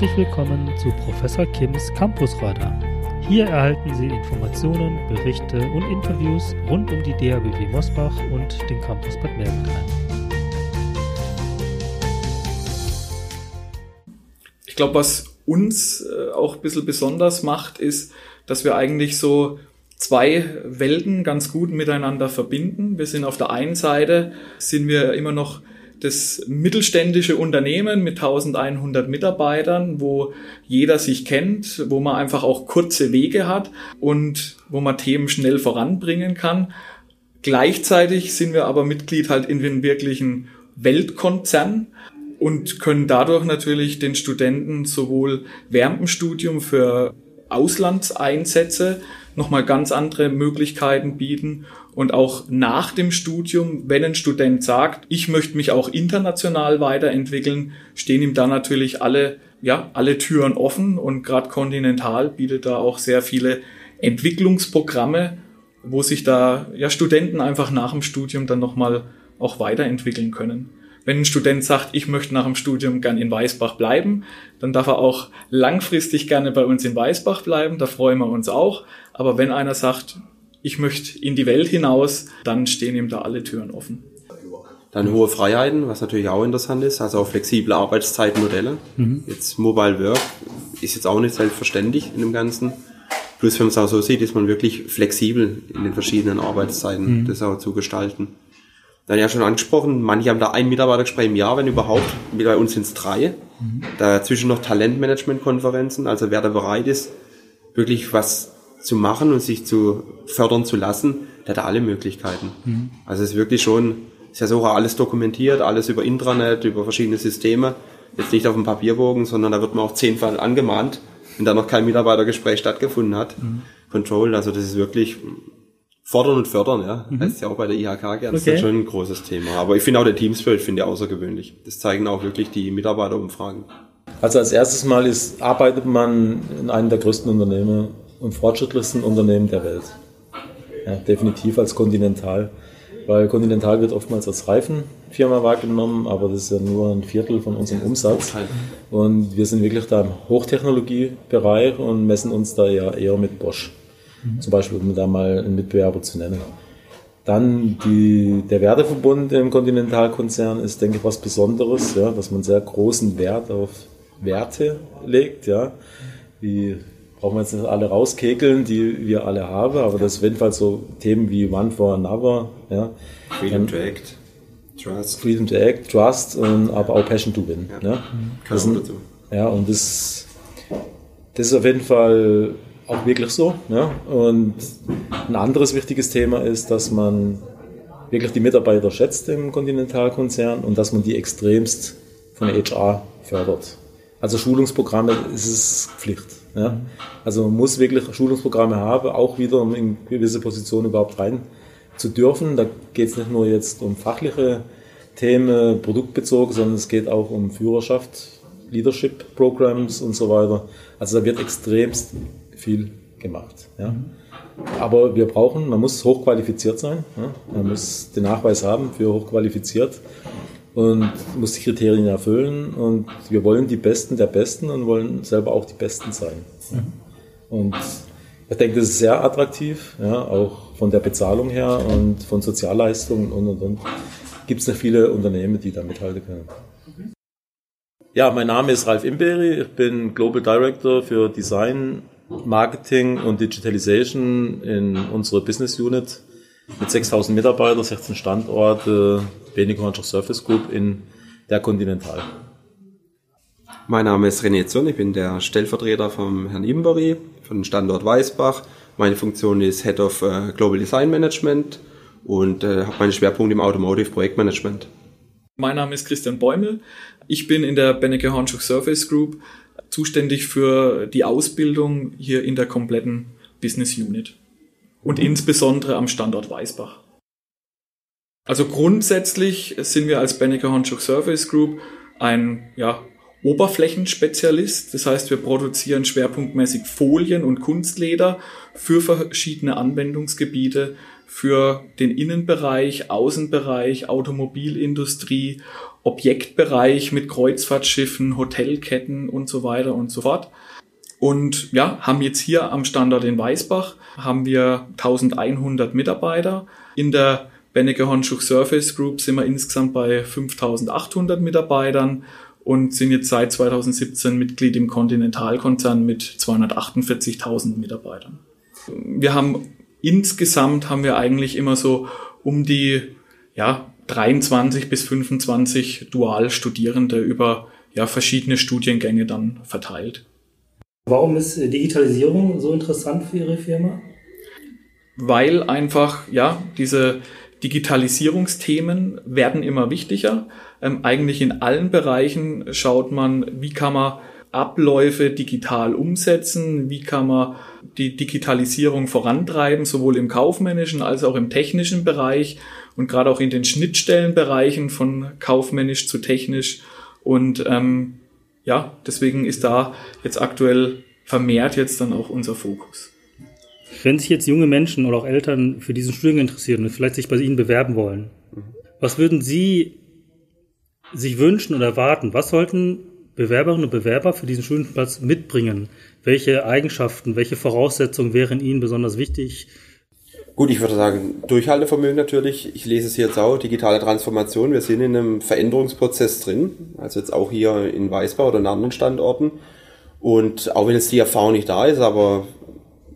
Herzlich willkommen zu Professor Kims Campusradar. Hier erhalten Sie Informationen, Berichte und Interviews rund um die DABW Mosbach und den Campus Bad Mergentheim. Ich glaube, was uns äh, auch ein bisschen besonders macht, ist, dass wir eigentlich so zwei Welten ganz gut miteinander verbinden. Wir sind auf der einen Seite, sind wir immer noch das mittelständische Unternehmen mit 1100 Mitarbeitern, wo jeder sich kennt, wo man einfach auch kurze Wege hat und wo man Themen schnell voranbringen kann. Gleichzeitig sind wir aber Mitglied halt in den wirklichen Weltkonzern und können dadurch natürlich den Studenten sowohl während dem Studium für Auslandseinsätze nochmal ganz andere Möglichkeiten bieten und auch nach dem Studium, wenn ein Student sagt, ich möchte mich auch international weiterentwickeln, stehen ihm da natürlich alle, ja, alle Türen offen und gerade Continental bietet da auch sehr viele Entwicklungsprogramme, wo sich da ja Studenten einfach nach dem Studium dann nochmal auch weiterentwickeln können. Wenn ein Student sagt, ich möchte nach dem Studium gern in Weißbach bleiben, dann darf er auch langfristig gerne bei uns in Weißbach bleiben, da freuen wir uns auch. Aber wenn einer sagt, ich möchte in die Welt hinaus, dann stehen ihm da alle Türen offen. Dann hohe Freiheiten, was natürlich auch interessant ist, also auch flexible Arbeitszeitmodelle. Mhm. Jetzt Mobile Work ist jetzt auch nicht selbstverständlich in dem Ganzen. Plus, wenn man es auch so sieht, ist man wirklich flexibel in den verschiedenen Arbeitszeiten, mhm. das auch zu gestalten. Dann ja schon angesprochen, manche haben da ein Mitarbeitergespräch im Jahr, wenn überhaupt. Bei uns sind es drei. Mhm. Dazwischen noch Talentmanagement-Konferenzen. Also wer da bereit ist, wirklich was zu machen und sich zu fördern zu lassen, der hat da alle Möglichkeiten. Mhm. Also es ist wirklich schon, ist ja so alles dokumentiert, alles über Intranet, über verschiedene Systeme. Jetzt nicht auf dem Papierbogen, sondern da wird man auch zehnfach angemahnt, wenn da noch kein Mitarbeitergespräch stattgefunden hat. Mhm. Control, also das ist wirklich fordern und fördern, ja. Mhm. Heißt ja auch bei der IHK gern. Okay. Das ist schon ein großes Thema. Aber ich finde auch der Team Spirit finde ich außergewöhnlich. Das zeigen auch wirklich die Mitarbeiterumfragen. Also als erstes Mal ist, arbeitet man in einem der größten Unternehmen und fortschrittlichsten Unternehmen der Welt. Ja, definitiv als Continental. Weil Continental wird oftmals als Reifenfirma wahrgenommen, aber das ist ja nur ein Viertel von unserem Umsatz. Und wir sind wirklich da im Hochtechnologiebereich und messen uns da ja eher mit Bosch. Mhm. Zum Beispiel, um da mal einen Mitbewerber zu nennen. Dann die, der Werteverbund im Continental-Konzern ist, denke ich, was Besonderes, ja, dass man sehr großen Wert auf Werte legt, ja, wie brauchen wir jetzt nicht alle rauskekeln, die wir alle haben, aber das sind jedenfalls so Themen wie One for Another, ja. Freedom to Act, Trust. Freedom to Act, Trust, und, aber auch Passion to Win. Ja, ja. Das sind, ja und das, das ist auf jeden Fall auch wirklich so. Ja. Und ein anderes wichtiges Thema ist, dass man wirklich die Mitarbeiter schätzt im Kontinentalkonzern und dass man die extremst von HR fördert. Also Schulungsprogramme ist es Pflicht. Ja? Also man muss wirklich Schulungsprogramme haben, auch wieder, um in gewisse Positionen überhaupt rein zu dürfen. Da geht es nicht nur jetzt um fachliche Themen, produktbezogen, sondern es geht auch um Führerschaft, Leadership Programs und so weiter. Also da wird extremst viel gemacht. Ja? Aber wir brauchen, man muss hochqualifiziert sein, ja? man muss den Nachweis haben für hochqualifiziert und muss die Kriterien erfüllen und wir wollen die Besten der Besten und wollen selber auch die Besten sein. Mhm. Und ich denke, das ist sehr attraktiv, ja, auch von der Bezahlung her und von Sozialleistungen und und und. Gibt es noch viele Unternehmen, die da mithalten können. Ja, mein Name ist Ralf Imberi, ich bin Global Director für Design, Marketing und Digitalization in unserer Business Unit mit 6000 Mitarbeitern, 16 Standorte, Benico Hornschach Surface Group in der Continental. Mein Name ist René Zürn, ich bin der Stellvertreter vom Herrn Imbery von Standort Weißbach. Meine Funktion ist Head of äh, Global Design Management und äh, habe meinen Schwerpunkt im Automotive Projektmanagement. Mein Name ist Christian Bäumel. Ich bin in der Benecke Hornschach Surface Group zuständig für die Ausbildung hier in der kompletten Business Unit und insbesondere am Standort Weißbach. Also grundsätzlich sind wir als Benneker Honchuk Surface Group ein ja, Oberflächenspezialist. Das heißt, wir produzieren schwerpunktmäßig Folien und Kunstleder für verschiedene Anwendungsgebiete, für den Innenbereich, Außenbereich, Automobilindustrie, Objektbereich mit Kreuzfahrtschiffen, Hotelketten und so weiter und so fort. Und ja, haben jetzt hier am Standort in Weißbach haben wir 1100 Mitarbeiter. In der Benneke Hornschuch Surface Group sind wir insgesamt bei 5800 Mitarbeitern und sind jetzt seit 2017 Mitglied im Kontinentalkonzern mit 248.000 Mitarbeitern. Wir haben insgesamt haben wir eigentlich immer so um die ja, 23 bis 25 Dualstudierende über ja, verschiedene Studiengänge dann verteilt. Warum ist Digitalisierung so interessant für Ihre Firma? Weil einfach, ja, diese Digitalisierungsthemen werden immer wichtiger. Ähm, eigentlich in allen Bereichen schaut man, wie kann man Abläufe digital umsetzen, wie kann man die Digitalisierung vorantreiben, sowohl im kaufmännischen als auch im technischen Bereich und gerade auch in den Schnittstellenbereichen von kaufmännisch zu technisch. Und ähm, ja, deswegen ist da jetzt aktuell vermehrt jetzt dann auch unser Fokus. Wenn sich jetzt junge Menschen oder auch Eltern für diesen Studiengang interessieren und vielleicht sich bei Ihnen bewerben wollen, was würden Sie sich wünschen oder erwarten? Was sollten Bewerberinnen und Bewerber für diesen Studienplatz mitbringen? Welche Eigenschaften, welche Voraussetzungen wären Ihnen besonders wichtig? Gut, ich würde sagen, Durchhaltevermögen natürlich. Ich lese es jetzt auch, digitale Transformation. Wir sind in einem Veränderungsprozess drin. Also jetzt auch hier in Weißbau oder in anderen Standorten. Und auch wenn jetzt die Erfahrung nicht da ist, aber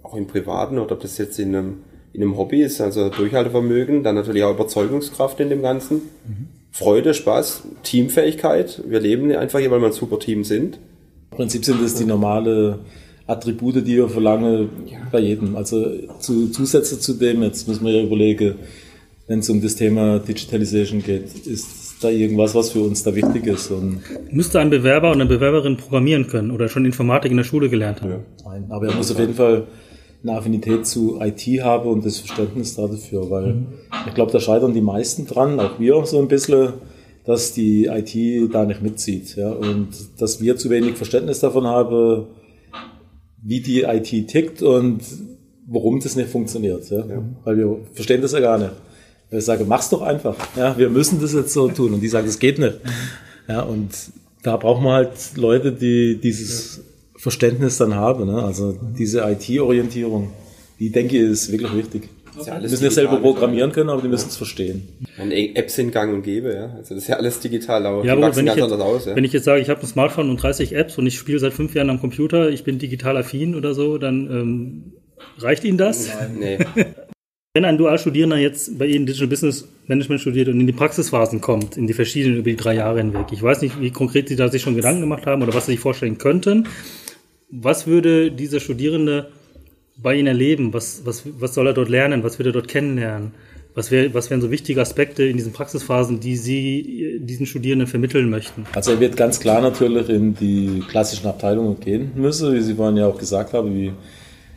auch im Privaten oder ob das jetzt in einem, in einem Hobby ist, also Durchhaltevermögen, dann natürlich auch Überzeugungskraft in dem Ganzen. Mhm. Freude, Spaß, Teamfähigkeit. Wir leben einfach hier, weil wir ein super Team sind. Im Prinzip sind das die normale Attribute, die wir verlangen ja. bei jedem. Also zu, Zusätze zu dem, jetzt müssen wir ja überlegen, wenn es um das Thema Digitalization geht, ist da irgendwas, was für uns da wichtig ist. Und Müsste ein Bewerber und eine Bewerberin programmieren können oder schon Informatik in der Schule gelernt haben? Ja. Nein, aber er muss auf jeden Fall eine Affinität zu IT habe und das Verständnis dafür, weil mhm. ich glaube, da scheitern die meisten dran, auch wir so ein bisschen, dass die IT da nicht mitzieht, ja, und dass wir zu wenig Verständnis davon haben, wie die IT tickt und warum das nicht funktioniert, ja, ja. weil wir verstehen das ja gar nicht. Ich sage, mach's doch einfach, ja, wir müssen das jetzt so tun und die sagen, das geht nicht, ja, und da brauchen wir halt Leute, die dieses Verständnis dann habe. Ne? Also diese IT-Orientierung, die denke ich ist wirklich wichtig. Ja die müssen ja selber programmieren können, aber die müssen es verstehen. Apps sind gang und gäbe, ja. Also das ist ja alles digital, aber ja, aber wenn, ich jetzt, aus, ja. wenn ich jetzt sage, ich habe ein Smartphone und 30 Apps und ich spiele seit fünf Jahren am Computer, ich bin digital affin oder so, dann ähm, reicht Ihnen das? Nein, nee. Wenn ein Dualstudierender jetzt bei Ihnen Digital Business Management studiert und in die Praxisphasen kommt, in die verschiedenen über die drei Jahre hinweg, ich weiß nicht, wie konkret Sie da sich schon Gedanken gemacht haben oder was Sie sich vorstellen könnten, was würde dieser Studierende bei Ihnen erleben? Was, was, was soll er dort lernen? Was wird er dort kennenlernen? Was, wär, was wären so wichtige Aspekte in diesen Praxisphasen, die Sie diesen Studierenden vermitteln möchten? Also er wird ganz klar natürlich in die klassischen Abteilungen gehen müssen, wie Sie vorhin ja auch gesagt haben, wie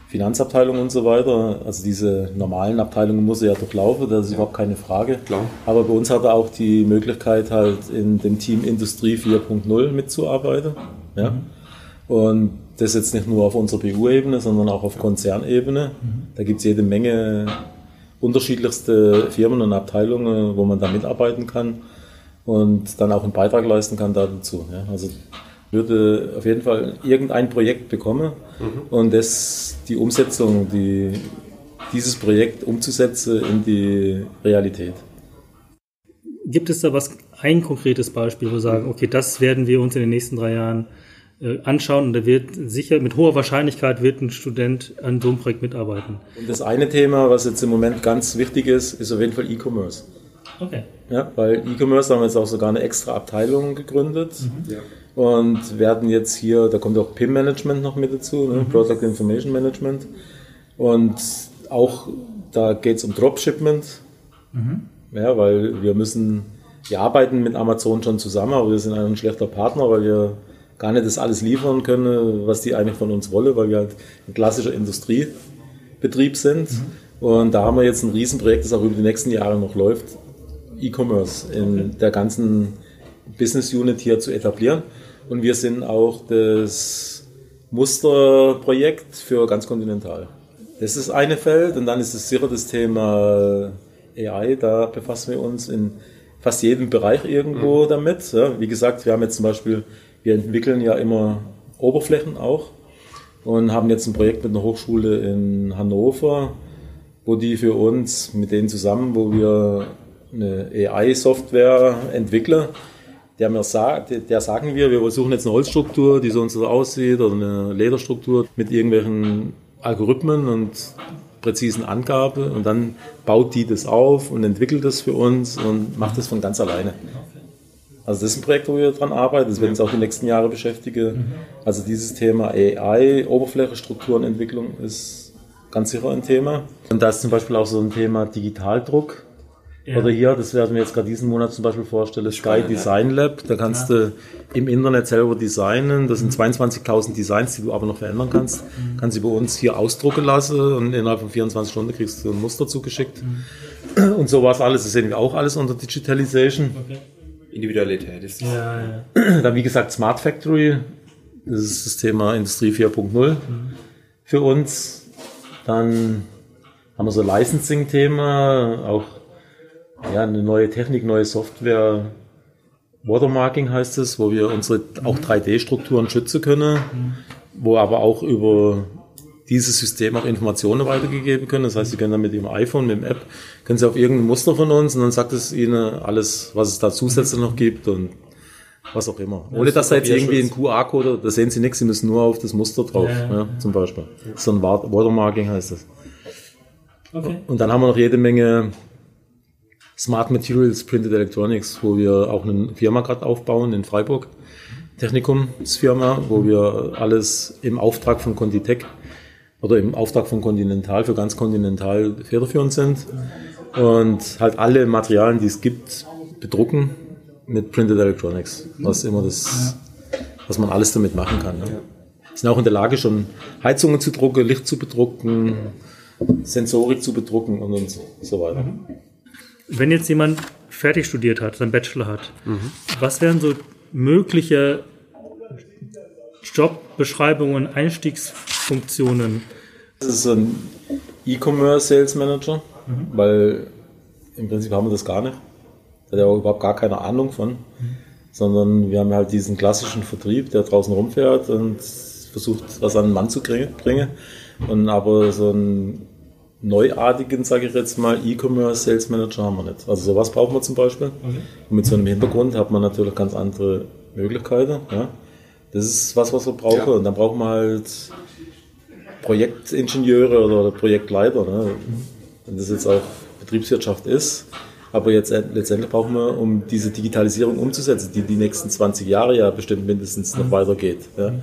Finanzabteilung und so weiter. Also diese normalen Abteilungen muss er ja durchlaufen, das ist überhaupt keine Frage. Klar. Aber bei uns hat er auch die Möglichkeit halt in dem Team Industrie 4.0 mitzuarbeiten. Ja. Mhm. Und das jetzt nicht nur auf unserer BU-Ebene, sondern auch auf Konzernebene. Mhm. Da gibt es jede Menge unterschiedlichste Firmen und Abteilungen, wo man da mitarbeiten kann und dann auch einen Beitrag leisten kann dazu. Ja. Also würde auf jeden Fall irgendein Projekt bekommen mhm. und das die Umsetzung, die, dieses Projekt umzusetzen in die Realität. Gibt es da was, ein konkretes Beispiel, wo wir sagen, okay, das werden wir uns in den nächsten drei Jahren äh, anschauen und da wird sicher mit hoher Wahrscheinlichkeit wird ein Student an so einem Projekt mitarbeiten. Und das eine Thema, was jetzt im Moment ganz wichtig ist, ist auf jeden Fall E-Commerce. Okay. Ja, weil E-Commerce haben wir jetzt auch sogar eine extra Abteilung gegründet mhm. ja. und werden jetzt hier, da kommt auch PIM-Management noch mit dazu, ne? mhm. Product Information Management und auch da geht es um Dropshipment, mhm. ja, weil wir müssen, wir arbeiten mit Amazon schon zusammen, aber wir sind ein schlechter Partner, weil wir gar nicht das alles liefern können, was die eigentlich von uns wollen, weil wir halt ein klassischer Industriebetrieb sind. Mhm. Und da haben wir jetzt ein Riesenprojekt, das auch über die nächsten Jahre noch läuft, E-Commerce in okay. der ganzen Business Unit hier zu etablieren. Und wir sind auch das Musterprojekt für ganz kontinental. Das ist eine Feld und dann ist es sicher das Thema AI, da befassen wir uns in fast jedem Bereich irgendwo mhm. damit. Ja, wie gesagt, wir haben jetzt zum Beispiel, wir entwickeln ja immer Oberflächen auch und haben jetzt ein Projekt mit einer Hochschule in Hannover, wo die für uns mit denen zusammen, wo wir eine AI-Software entwickeln, der, mir sagt, der sagen wir, wir suchen jetzt eine Holzstruktur, die so und so aussieht, oder eine Lederstruktur mit irgendwelchen Algorithmen und präzisen Angabe und dann baut die das auf und entwickelt das für uns und macht das von ganz alleine. Also das ist ein Projekt, wo wir dran arbeiten, das werden uns auch die nächsten Jahre beschäftigen. Also dieses Thema AI, Oberfläche, Strukturenentwicklung ist ganz sicher ein Thema. Und da ist zum Beispiel auch so ein Thema Digitaldruck. Ja. Oder hier, das werden wir jetzt gerade diesen Monat zum Beispiel vorstellen, Sky Design Lab. Da kannst ja. du im Internet selber designen. Das sind 22.000 Designs, die du aber noch verändern kannst. Mhm. Kannst du bei uns hier ausdrucken lassen und innerhalb von 24 Stunden kriegst du ein Muster zugeschickt. Mhm. Und so war es alles. Das sehen wir auch alles unter Digitalization. Okay. Individualität ist. Ja, ja. Dann wie gesagt Smart Factory. Das ist das Thema Industrie 4.0 mhm. für uns. Dann haben wir so Licensing-Thema, auch ja, eine neue Technik, neue Software. Watermarking heißt es, wo wir unsere auch 3D-Strukturen schützen können, wo aber auch über dieses System auch Informationen weitergegeben können. Das heißt, Sie können dann mit Ihrem iPhone, mit dem App, können Sie auf irgendein Muster von uns und dann sagt es Ihnen alles, was es da zusätzlich noch gibt und was auch immer. Ohne dass da jetzt irgendwie ein QR-Code, da sehen Sie nichts, Sie müssen nur auf das Muster drauf, ja, ja. Ja, zum Beispiel. So ein Watermarking heißt das. Okay. Und dann haben wir noch jede Menge Smart Materials Printed Electronics, wo wir auch eine Firma gerade aufbauen in Freiburg. Technikumsfirma, wo wir alles im Auftrag von Conditech oder im Auftrag von Continental für ganz Continental federführend sind und halt alle Materialien, die es gibt, bedrucken mit Printed Electronics, was immer das, was man alles damit machen kann. Ne? Sind auch in der Lage, schon Heizungen zu drucken, Licht zu bedrucken, Sensorik zu bedrucken und, und so weiter. Mhm. Wenn jetzt jemand fertig studiert hat, seinen Bachelor hat, mhm. was wären so mögliche Jobbeschreibungen, Einstiegsfunktionen? Das ist ein E-Commerce Sales Manager, mhm. weil im Prinzip haben wir das gar nicht. Da hat er auch überhaupt gar keine Ahnung von. Mhm. Sondern wir haben halt diesen klassischen Vertrieb, der draußen rumfährt und versucht, was an den Mann zu bringen. Und aber so ein neuartigen, sage ich jetzt mal, E-Commerce Sales Manager haben wir nicht. Also sowas brauchen wir zum Beispiel. Okay. Und mit so einem Hintergrund hat man natürlich ganz andere Möglichkeiten. Ja. Das ist was, was wir brauchen. Ja. Und dann brauchen wir halt Projektingenieure oder Projektleiter. Ne? Wenn das jetzt auch Betriebswirtschaft ist. Aber jetzt letztendlich brauchen wir, um diese Digitalisierung umzusetzen, die die nächsten 20 Jahre ja bestimmt mindestens noch weitergeht. Ja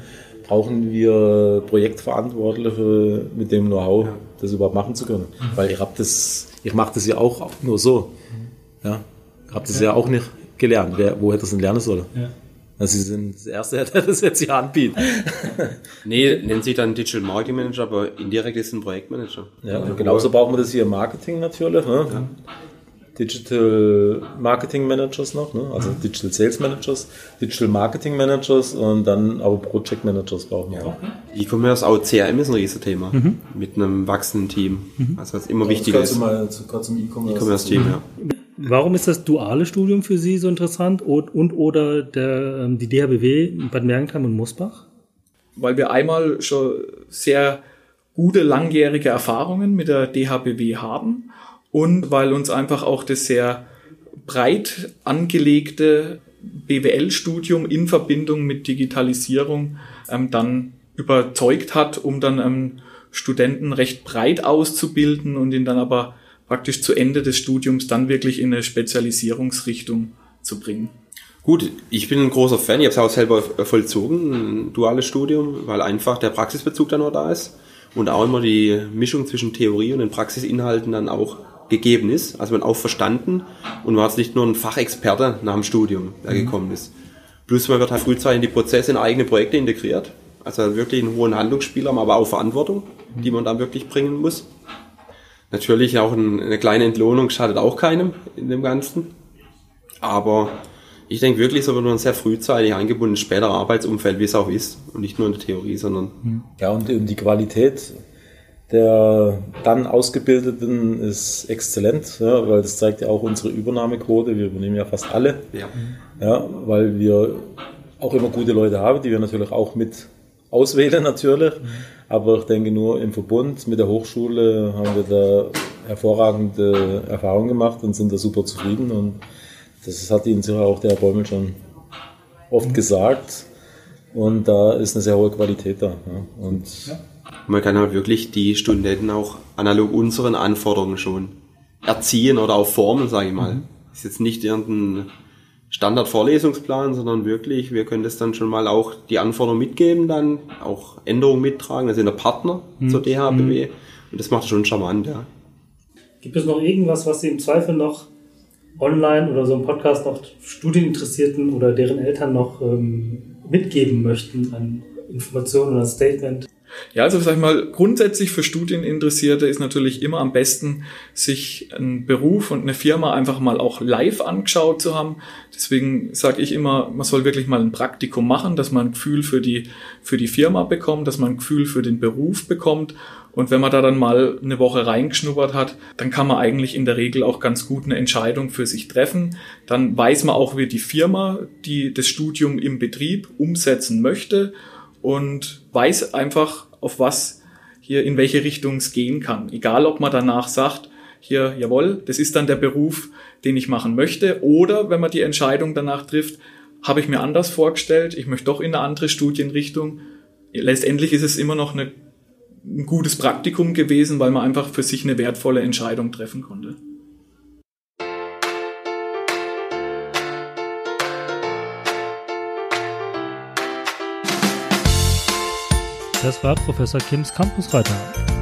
brauchen wir Projektverantwortliche mit dem Know-how, das überhaupt machen zu können. Mhm. Weil ich habe das, ich mache das ja auch nur so. Ja, habe das ja. ja auch nicht gelernt. Wer, wo hätte das denn lernen sollen? Ja. Also Sie sind das Erste, der das jetzt hier anbietet. nee, nennt sich dann Digital Marketing Manager, aber indirekt ist ein Projektmanager. Ja, und genauso brauchen wir das hier im Marketing natürlich. Ne? Ja. Digital Marketing Managers noch, ne? also Digital Sales Managers, Digital Marketing Managers und dann aber Project Managers brauchen wir auch. E-Commerce, auch CRM ist ein Riesenthema mhm. mit einem wachsenden Team. Mhm. Also was immer wichtiger ist. Mal zum E-Commerce-Team, e ja. Warum ist das duale Studium für Sie so interessant und, und oder der, ähm, die DHBW Bad Mergentheim und Mosbach? Weil wir einmal schon sehr gute langjährige Erfahrungen mit der DHBW haben und weil uns einfach auch das sehr breit angelegte BWL-Studium in Verbindung mit Digitalisierung ähm, dann überzeugt hat, um dann ähm, Studenten recht breit auszubilden und ihn dann aber praktisch zu Ende des Studiums dann wirklich in eine Spezialisierungsrichtung zu bringen. Gut, ich bin ein großer Fan, ich habe es auch selber vollzogen, ein duales Studium, weil einfach der Praxisbezug dann noch da ist und auch immer die Mischung zwischen Theorie und den Praxisinhalten dann auch gegeben ist. Also man auch verstanden und war jetzt nicht nur ein Fachexperte nach dem Studium, der mhm. gekommen ist. Plus man wird halt frühzeitig in die Prozesse in eigene Projekte integriert. Also wirklich einen hohen Handlungsspielraum, aber auch Verantwortung, die man dann wirklich bringen muss. Natürlich auch eine kleine Entlohnung schadet auch keinem in dem Ganzen. Aber ich denke wirklich, so wird man sehr frühzeitig eingebunden, später Arbeitsumfeld, wie es auch ist. Und nicht nur in der Theorie, sondern. Ja, und die Qualität der dann Ausgebildeten ist exzellent, ja, weil das zeigt ja auch unsere Übernahmequote. Wir übernehmen ja fast alle, ja. Ja, weil wir auch immer gute Leute haben, die wir natürlich auch mit auswählen natürlich. Aber ich denke nur im Verbund mit der Hochschule haben wir da hervorragende Erfahrungen gemacht und sind da super zufrieden. Und das hat Ihnen sicher auch der Herr Bäumel schon oft gesagt. Und da ist eine sehr hohe Qualität da. Ja. Und. Man kann halt wirklich die Studenten auch analog unseren Anforderungen schon erziehen oder auch formen, sage ich mal. Mhm. Ist jetzt nicht irgendein Standardvorlesungsplan, sondern wirklich, wir können das dann schon mal auch die Anforderungen mitgeben, dann auch Änderungen mittragen. Wir sind der Partner mhm. zur DHBW mhm. und das macht schon charmant, ja. Gibt es noch irgendwas, was Sie im Zweifel noch online oder so im Podcast noch Studieninteressierten oder deren Eltern noch ähm, mitgeben möchten an Informationen oder Statement? Ja, also sag ich mal, grundsätzlich für Studieninteressierte ist natürlich immer am besten, sich einen Beruf und eine Firma einfach mal auch live angeschaut zu haben. Deswegen sage ich immer, man soll wirklich mal ein Praktikum machen, dass man ein Gefühl für die, für die Firma bekommt, dass man ein Gefühl für den Beruf bekommt. Und wenn man da dann mal eine Woche reingeschnuppert hat, dann kann man eigentlich in der Regel auch ganz gut eine Entscheidung für sich treffen. Dann weiß man auch, wie die Firma, die das Studium im Betrieb umsetzen möchte und weiß einfach, auf was hier, in welche Richtung es gehen kann. Egal, ob man danach sagt, hier, jawohl, das ist dann der Beruf, den ich machen möchte, oder wenn man die Entscheidung danach trifft, habe ich mir anders vorgestellt, ich möchte doch in eine andere Studienrichtung. Letztendlich ist es immer noch eine, ein gutes Praktikum gewesen, weil man einfach für sich eine wertvolle Entscheidung treffen konnte. Das war Professor Kims Campusreiter.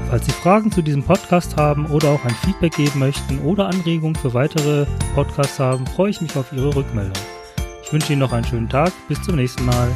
Falls Sie Fragen zu diesem Podcast haben oder auch ein Feedback geben möchten oder Anregungen für weitere Podcasts haben, freue ich mich auf Ihre Rückmeldung. Ich wünsche Ihnen noch einen schönen Tag. Bis zum nächsten Mal.